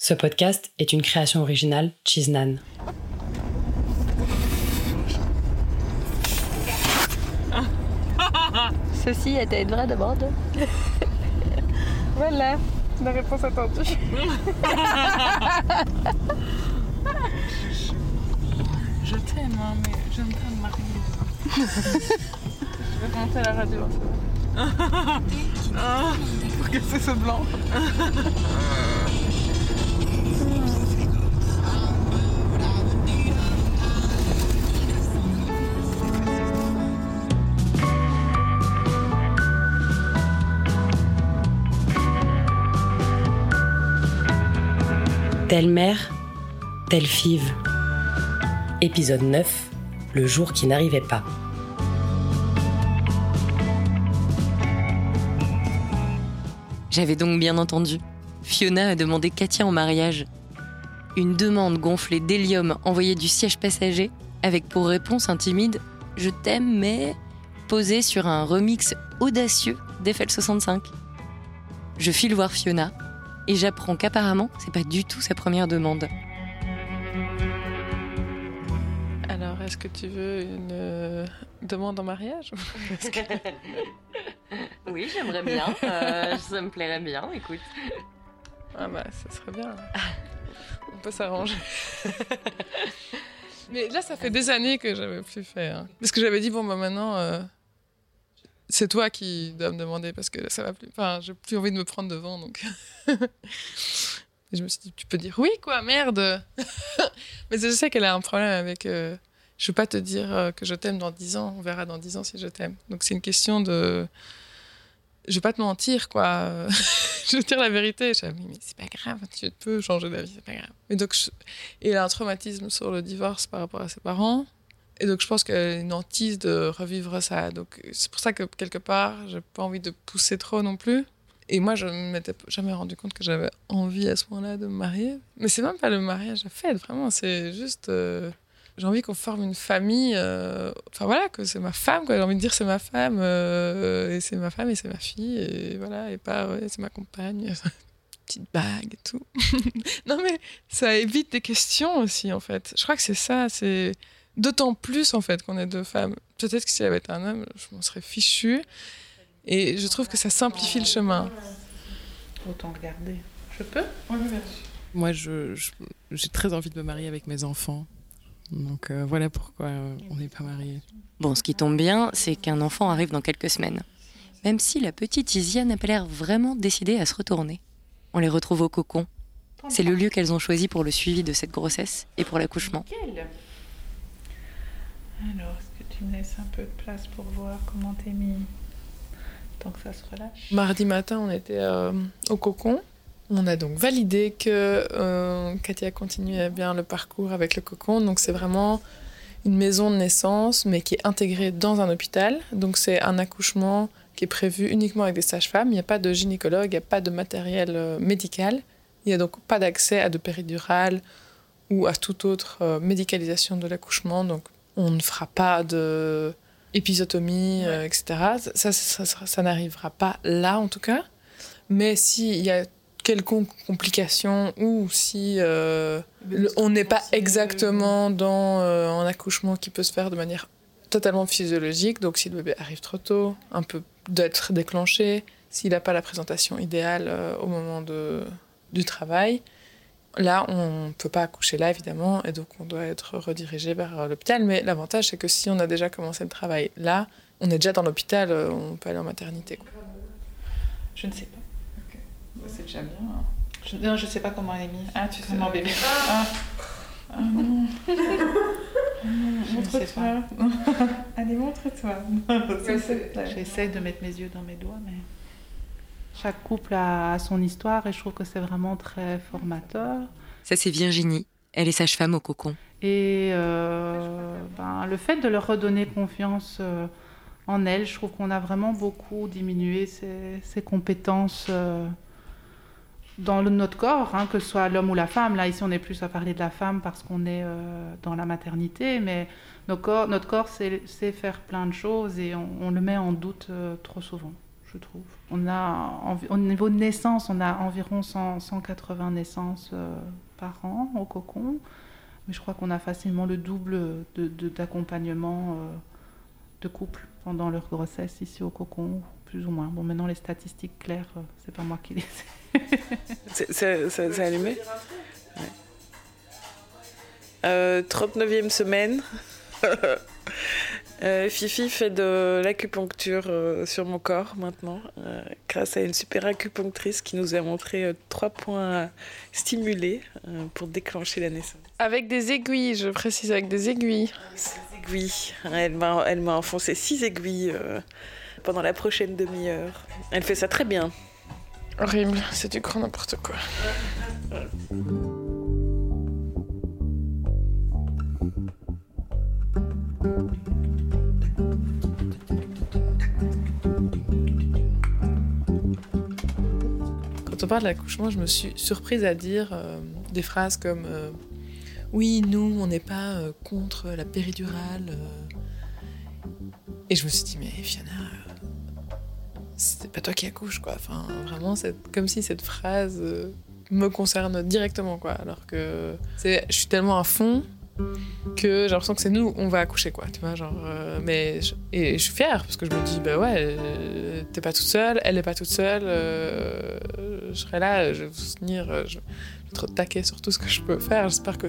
Ce podcast est une création originale Chiznan. Ceci était une vraie demande. Voilà, la réponse attendue. je t'aime, hein, mais j'aime pas me marier. je vais monter à la radio. Ah, pour casser ce blanc. Telle mère, telle five. Épisode 9, le jour qui n'arrivait pas. J'avais donc bien entendu. Fiona a demandé Katia en mariage. Une demande gonflée d'hélium envoyée du siège passager, avec pour réponse un timide Je t'aime, mais posé sur un remix audacieux d'Eiffel 65. Je file voir Fiona et j'apprends qu'apparemment, c'est pas du tout sa première demande. Alors, est-ce que tu veux une euh, demande en mariage Oui, j'aimerais bien. Euh, ça me plairait bien, écoute. Ah bah, ça serait bien. On peut s'arranger. Mais là, ça fait des années que j'avais plus fait. hein. Parce que j'avais dit, bon, bah maintenant, euh, c'est toi qui dois me demander parce que ça va plus. Enfin, j'ai plus envie de me prendre devant, donc. Et je me suis dit, tu peux dire oui, quoi, merde Mais je sais qu'elle a un problème avec. euh, je veux pas te dire euh, que je t'aime dans 10 ans, on verra dans 10 ans si je t'aime. Donc c'est une question de. Je vais pas te mentir, quoi. je veux dire la vérité. Je dis, mais c'est pas grave, tu peux changer d'avis, c'est pas grave. Et donc, elle a un traumatisme sur le divorce par rapport à ses parents. Et donc, je pense qu'elle a une hantise de revivre ça. Donc, c'est pour ça que quelque part, j'ai pas envie de pousser trop non plus. Et moi, je ne m'étais jamais rendu compte que j'avais envie à ce moment-là de me marier. Mais c'est même pas le mariage à fête, vraiment. C'est juste. euh, j'ai envie qu'on forme une famille. euh, Enfin voilà, que c'est ma femme, quoi. J'ai envie de dire c'est ma femme. euh, et c'est ma femme et c'est ma fille. Et voilà, et pas c'est ma compagne. Petite bague et tout. non mais ça évite des questions aussi, en fait. Je crois que c'est ça. C'est d'autant plus, en fait, qu'on est deux femmes. Peut-être que si elle avait été un homme, je m'en serais fichue. Et je trouve que ça simplifie le chemin. Autant regarder. Je peux? Moi, je- je- j'ai très envie de me marier avec mes enfants. Donc euh, voilà pourquoi euh, on n'est pas mariés. Bon, ce qui tombe bien, c'est qu'un enfant arrive dans quelques semaines. Même si la petite Isia n'a pas l'air vraiment décidée à se retourner. On les retrouve au cocon. C'est le lieu qu'elles ont choisi pour le suivi de cette grossesse et pour l'accouchement. Alors, est-ce que tu me laisses un peu de place pour voir comment t'es mis Tant que ça se relâche? Mardi matin, on était euh, au cocon. On a donc validé que euh, Katia continuait bien le parcours avec le cocon. Donc c'est vraiment une maison de naissance, mais qui est intégrée dans un hôpital. Donc c'est un accouchement qui est prévu uniquement avec des sages-femmes. Il n'y a pas de gynécologue, il n'y a pas de matériel euh, médical. Il n'y a donc pas d'accès à de péridurale ou à toute autre euh, médicalisation de l'accouchement. Donc on ne fera pas de épisotomie, euh, etc. Ça, ça, ça, ça- ça n'arrivera pas là, en tout cas. Mais s'il y a quelconque complication ou si euh, le- on n'est pas exactement dans euh, un accouchement qui peut se faire de manière totalement physiologique, donc si le bébé arrive trop tôt, un peu d'être déclenché, s'il n'a pas la présentation idéale au moment de, du travail, Là, on ne peut pas accoucher là, évidemment, et donc on doit être redirigé vers l'hôpital. Mais l'avantage, c'est que si on a déjà commencé le travail là, on est déjà dans l'hôpital, on peut aller en maternité. quoi. Je ne sais pas. C'est déjà bien. hein. Je, non, je sais pas comment elle est mise. Ah, tu sais mon bébé. Ah. Ah non. Ah non, je ne sais pas. Allez, montre-toi. J'essaie de mettre mes yeux dans mes doigts, mais chaque couple a son histoire et je trouve que c'est vraiment très formateur. Ça, c'est Virginie. Elle est sage-femme au cocon. Et euh, ben, le fait de leur redonner confiance euh, en elles, je trouve qu'on a vraiment beaucoup diminué ses, ses compétences euh, dans le- notre corps, hein, que ce soit l'homme ou la femme. Là, ici, on est plus à parler de la femme parce qu'on est dans la maternité, mais nos corps- notre corps sait, sait faire plein de choses et on, on le met en doute trop souvent, je trouve. On a, au niveau de naissance, on a environ 180 naissances par an au cocon. Mais je crois qu'on a facilement le double d'accompagnement de, de couple pendant leur grossesse ici au cocon, plus ou moins. Bon, maintenant, les statistiques claires, c'est pas moi qui les sais. C'est allumé? Ouais. 39e semaine. Euh, Fifi fait de l'acupuncture euh, sur mon corps maintenant, euh, grâce à une super acupunctrice qui nous a montré trois points stimulés pour déclencher la naissance. Avec des aiguilles, je précise, avec des aiguilles. Des aiguilles. Elle m'a, elle m'a enfoncé six aiguilles pendant la prochaine demi-heure. Elle fait ça très bien. Horrible, c'est du grand n'importe quoi. Quand on parle de l'accouchement, je me suis surprise à dire euh, des phrases comme euh, Oui, nous, on n'est pas euh, contre la péridurale. Et je me suis dit Mais Fiona, c'est pas toi qui accouches, quoi. Enfin, vraiment, comme si cette phrase me concerne directement, quoi. Alors que je suis tellement à fond que j'ai l'impression que c'est nous, on va accoucher, quoi. Tu vois, genre. Mais et je suis fière parce que je me dis, bah ouais, t'es pas toute seule, elle est pas toute seule. Je serai là, je vais vous soutenir, je vais être taquer sur tout ce que je peux faire. J'espère que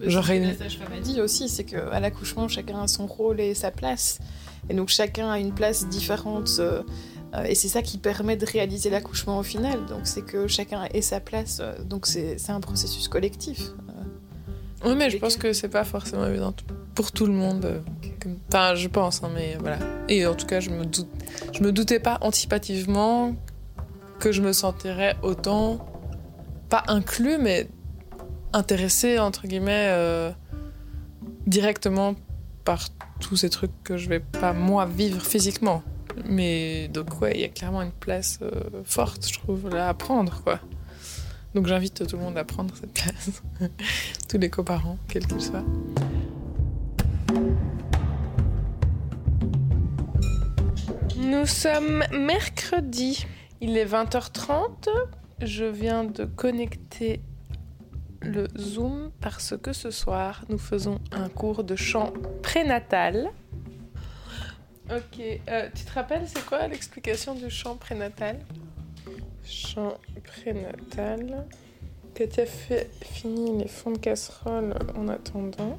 j'aurai une. La sage-femme a dit aussi, c'est qu'à l'accouchement, chacun a son rôle et sa place. Et donc chacun a une place différente. et c'est ça qui permet de réaliser l'accouchement au final. Donc c'est que chacun ait sa place. Donc c'est un processus collectif. Oui, mais je pense que c'est pas forcément évident pour tout le monde. Enfin, je pense, hein, mais voilà. Et en tout cas, je me, je me doutais pas anticipativement que je me sentirais autant, pas inclus, mais intéressé, entre guillemets, euh, directement par tous ces trucs que je vais pas, moi, vivre physiquement. Mais donc, ouais, il y a clairement une place euh, forte, je trouve, là à prendre, quoi. Donc j'invite tout le monde à prendre cette place, tous les coparents, quels qu'ils soient. Nous sommes mercredi, il est 20h30. Je viens de connecter le Zoom parce que ce soir, nous faisons un cours de chant prénatal. Ok, euh, tu te rappelles, c'est quoi l'explication du chant prénatal? Chant prénatal. Katia fait, fini les fonds de casserole en attendant.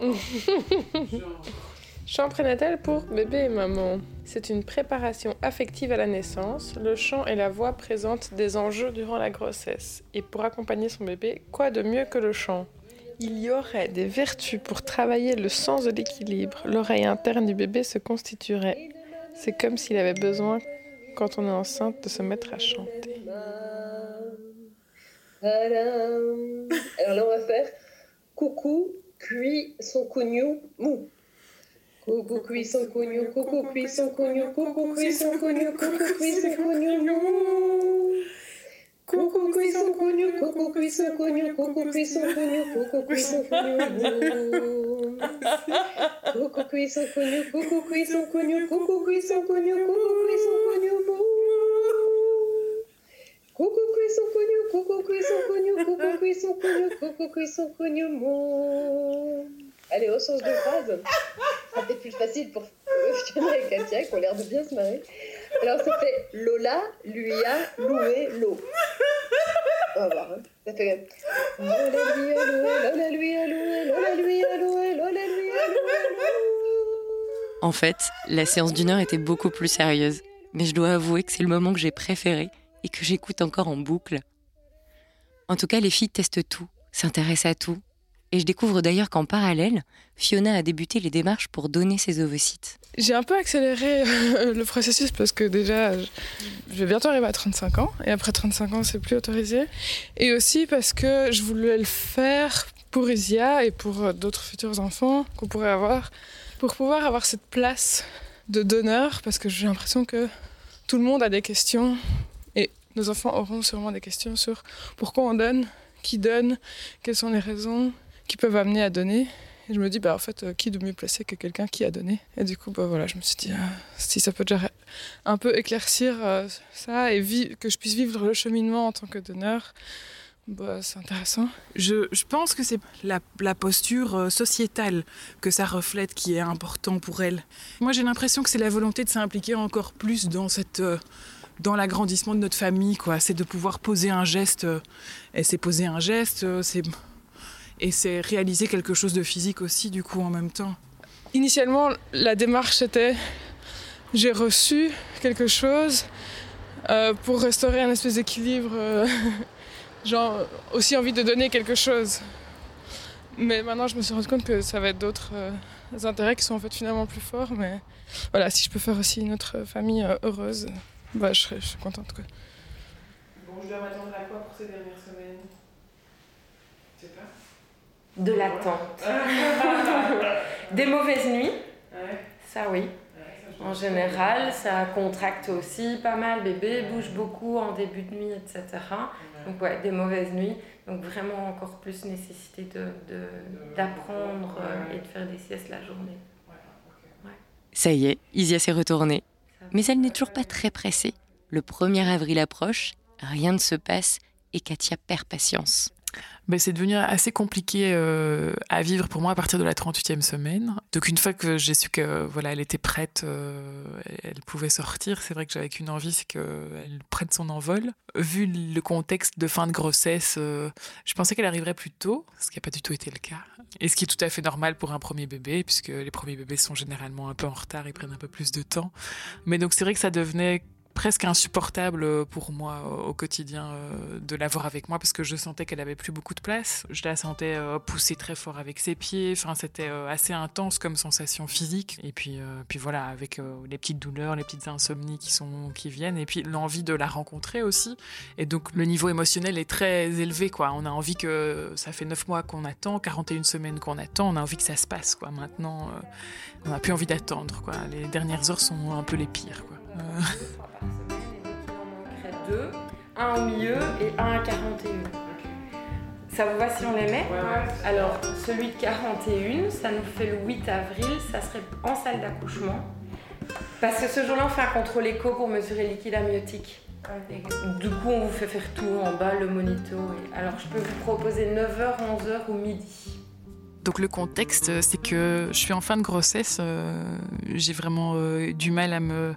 chant prénatal pour bébé et maman. C'est une préparation affective à la naissance. Le chant et la voix présentent des enjeux durant la grossesse. Et pour accompagner son bébé, quoi de mieux que le chant? Il y aurait des vertus pour travailler le sens de l'équilibre. L'oreille interne du bébé se constituerait. C'est comme s'il avait besoin quand on est enceinte de se mettre à chanter. Alors là, on va faire coucou, cuit son cognou, mou. Coucou, cuit son cognou, coucou, cuit son cognou, coucou, cuit son cognou, coucou, cuit son cognou, mou. Coucou, cuit son cognou, coucou, cuit son cognou, coucou, cuit son cognou, coucou, cuit son cognou, mou. Coucou, cuit son cognou, coucou, cuit son cognou, coucou, cuit son cognou, coucou, cuit son cognou, mou. Coucou cuisson cognou, coucou cuisson cognou, coucou cuisson cognou, coucou cuisson cognou, mon. Allez, au sens de phrase. Être plus facile pour Fiona et Katia qui ont l'air de bien se marrer. Alors, ça fait Lola lui a loué l'eau. On va voir. Hein. Ça fait Lola lui a loué, Lola lui a loué, Lola lui a loué, Lola lui a loué. En fait, la séance d'une heure était beaucoup plus sérieuse. Mais je dois avouer que c'est le moment que j'ai préféré et que j'écoute encore en boucle. En tout cas, les filles testent tout, s'intéressent à tout. Et je découvre d'ailleurs qu'en parallèle, Fiona a débuté les démarches pour donner ses ovocytes. J'ai un peu accéléré euh, le processus parce que déjà, je vais bientôt arriver à 35 ans. Et après 35 ans, c'est plus autorisé. Et aussi parce que je voulais le faire pour Isia et pour euh, d'autres futurs enfants qu'on pourrait avoir, pour pouvoir avoir cette place de donneur, parce que j'ai l'impression que tout le monde a des questions nos enfants auront sûrement des questions sur pourquoi on donne, qui donne, quelles sont les raisons qui peuvent amener à donner. Et je me dis, bah, en fait, euh, qui de mieux placé que quelqu'un qui a donné? Et du coup, bah, voilà, je me suis dit, ah, si ça peut déjà un peu éclaircir euh, ça et que je puisse vivre le cheminement en tant que donneur, bah, c'est intéressant. Je, je pense que c'est la, posture euh, sociétale que ça reflète qui est important pour elle. Moi, j'ai l'impression que c'est la volonté de s'impliquer encore plus dans cette, dans l'agrandissement de notre famille, quoi. C'est de pouvoir poser un geste. et c'est poser un geste, c'est et c'est réaliser quelque chose de physique aussi, du coup, en même temps. Initialement, la démarche était j'ai reçu quelque chose euh, pour restaurer un espèce d'équilibre, euh, genre aussi envie de donner quelque chose. Mais maintenant, je me suis rendu compte que ça va être d'autres euh, intérêts qui sont en fait finalement plus forts. Mais voilà, si je peux faire aussi une autre famille euh, heureuse, bah, je, serais, je suis contente. Quoi. Bon, je dois m'attendre à quoi pour ces dernières semaines? Je sais pas. De l'attente. Des mauvaises nuits, ça oui. En général, ça contracte aussi pas mal. Bébé bouge beaucoup en début de nuit, etc. Donc ouais, des mauvaises nuits. Donc vraiment encore plus nécessité d'apprendre de, d'apprendre euh, et de faire des siestes la journée. Ça y est, Isia s'est retournée. Mais elle n'est toujours pas très pressée. Le 1er avril approche, rien ne se passe et Katia perd patience. Ben, c'est devenu assez compliqué euh, à vivre pour moi à partir de la 38e semaine. Donc une fois que j'ai su que voilà, elle était prête, euh, elle pouvait sortir, c'est vrai que j'avais qu'une envie, c'est qu'elle prenne son envol. Vu le contexte de fin de grossesse, euh, je pensais qu'elle arriverait plus tôt, ce qui n'a pas du tout été le cas. Et ce qui est tout à fait normal pour un premier bébé, puisque les premiers bébés sont généralement un peu en retard, ils prennent un peu plus de temps. Mais donc c'est vrai que ça devenait presque insupportable pour moi au quotidien euh, de l'avoir avec moi parce que je sentais qu'elle avait plus beaucoup de place. Je la sentais euh, pousser très fort avec ses pieds. Enfin, c'était euh, assez intense comme sensation physique. Et puis, euh, puis voilà, avec euh, les petites douleurs, les petites insomnies qui sont qui viennent, et puis l'envie de la rencontrer aussi. Et donc le niveau émotionnel est très élevé, quoi. On a envie que ça fait 9 mois qu'on attend, 41 semaines qu'on attend. On a envie que ça se passe, quoi. Maintenant, euh, on n'a plus envie d'attendre, quoi. Les dernières heures sont un peu les pires. Deux, un au milieu et un à 41. Ça vous va si on les met Alors, celui de 41, ça nous fait le 8 avril, ça serait en salle d'accouchement. Parce que ce jour-là, on fait un contrôle écho pour mesurer le liquide amniotique. Et du coup, on vous fait faire tout en bas, le monito. et- Alors, je peux vous proposer 9h, 11h ou midi. Donc le contexte, c'est que je suis en fin de grossesse. euh, J'ai vraiment euh, du mal à me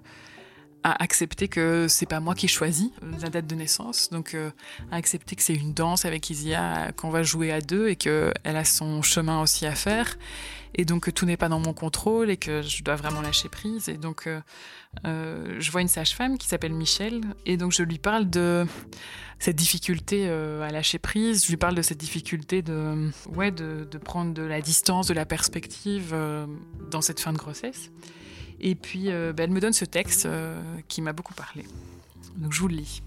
à accepter que c'est pas moi qui choisis la date de naissance, donc euh, à accepter que c'est une danse avec Isia qu'on va jouer à deux et que elle a son chemin aussi à faire et donc que tout n'est pas dans mon contrôle et que je dois vraiment lâcher prise et donc euh, euh, je vois une sage-femme qui s'appelle Michel et donc je lui parle de cette difficulté euh, à lâcher prise. Je lui parle de cette difficulté de, ouais, de, prendre de la distance, de la perspective euh, dans cette fin de grossesse. Et puis, euh, bah, elle me donne ce texte euh, qui m'a beaucoup parlé. Donc, je vous le lis.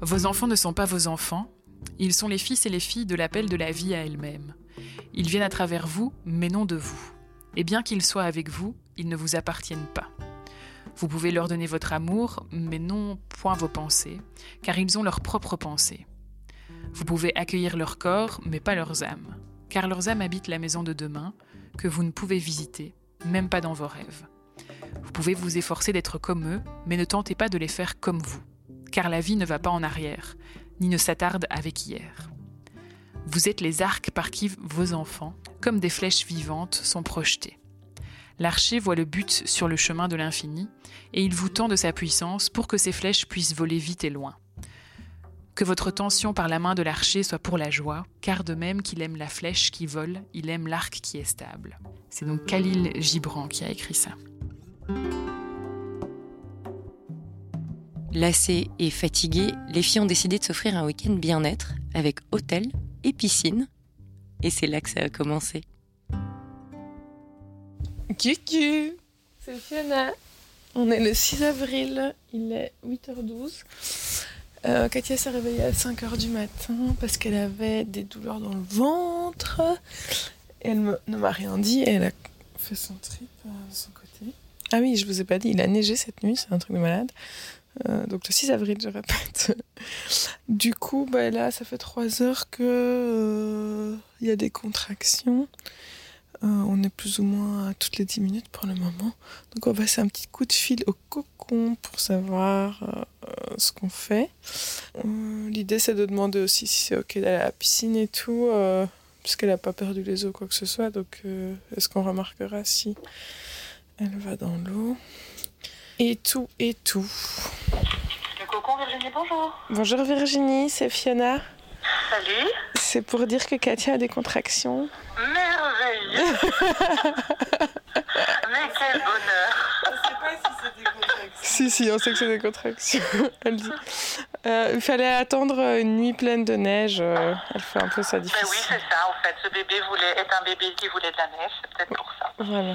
Vos enfants ne sont pas vos enfants. Ils sont les fils et les filles de l'appel de la vie à elle-même. Ils viennent à travers vous, mais non de vous. Et bien qu'ils soient avec vous, ils ne vous appartiennent pas. Vous pouvez leur donner votre amour, mais non point vos pensées, car ils ont leurs propres pensées. Vous pouvez accueillir leur corps, mais pas leurs âmes, car leurs âmes habitent la maison de demain, que vous ne pouvez visiter, même pas dans vos rêves. Vous pouvez vous efforcer d'être comme eux, mais ne tentez pas de les faire comme vous, car la vie ne va pas en arrière, ni ne s'attarde avec hier. Vous êtes les arcs par qui vos enfants, comme des flèches vivantes, sont projetés. L'archer voit le but sur le chemin de l'infini, et il vous tend de sa puissance pour que ces flèches puissent voler vite et loin. Que votre tension par la main de l'archer soit pour la joie, car de même qu'il aime la flèche qui vole, il aime l'arc qui est stable. C'est donc Khalil Gibran qui a écrit ça. Lassées et fatiguées, les filles ont décidé de s'offrir un week-end bien-être avec hôtel et piscine. Et c'est là que ça a commencé. Cucu C'est Fiona. On est le 6 avril, il est 8h12. Euh, Katia s'est réveillée à 5h du matin parce qu'elle avait des douleurs dans le ventre. Elle ne m'a rien dit et elle a fait son trip euh, de son côté. Ah oui, je vous ai pas dit, il a neigé cette nuit, c'est un truc de malade. Euh, donc le 6 avril, je répète. du coup, bah, là, ça fait trois heures que euh, il y a des contractions. Euh, on est plus ou moins à toutes les 10 minutes pour le moment. Donc on va passer un petit coup de fil au cocon pour savoir ce qu'on fait. L'idée c'est de demander aussi si c'est ok d'aller à la piscine et tout, puisqu'elle n'a pas perdu les os quoi que ce soit. Donc est-ce qu'on remarquera si elle va dans l'eau? Et tout, et tout. Le cocon, Virginie, bonjour. Bonjour Virginie, c'est Fiona. Salut. C'est pour dire que Katia a des contractions. Merveilleux. Mais quel bonheur. On sait pas si c'est des contractions. Si, si, on sait que c'est des contractions. Elle dit. Euh, il fallait attendre une nuit pleine de neige. Euh, elle fait un peu ça difficile. Mais oui, c'est ça, en fait. Ce bébé voulait, est un bébé qui voulait de la neige. C'est peut-être pour ça. Voilà.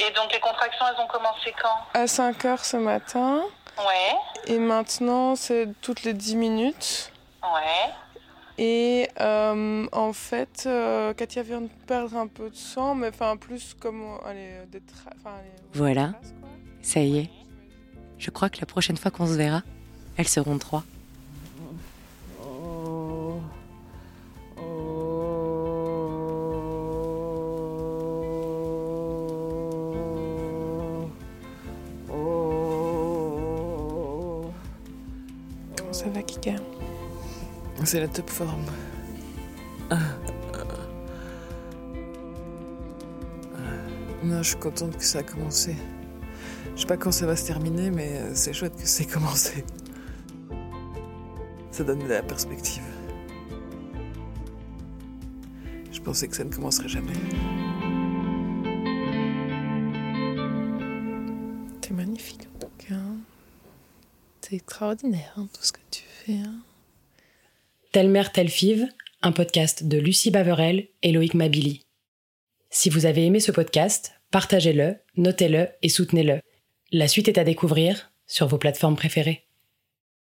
Et donc les contractions, elles ont commencé quand? À 5 heures ce matin. Ouais. Et maintenant, c'est toutes les 10 minutes. Ouais. Et euh, en fait, euh, Katia vient de perdre un peu de sang, mais enfin plus comme allez, des tra- allez, Voilà. traces. Ça y est. Je crois que la prochaine fois qu'on se verra, elles seront trois. Comment ça va, Kika? C'est la top forme. Non, je suis contente que ça a commencé. Je sais pas quand ça va se terminer, mais euh, c'est chouette que c'est commencé. Ça donne de la perspective. Je pensais que ça ne commencerait jamais. T'es magnifique en tout cas. C'est extraordinaire hein, tout ce que tu fais. hein. Telle mère, telle five, un podcast de Lucie Baverel et Loïc Mabili. Si vous avez aimé ce podcast, partagez-le, notez-le et soutenez-le. La suite est à découvrir sur vos plateformes préférées.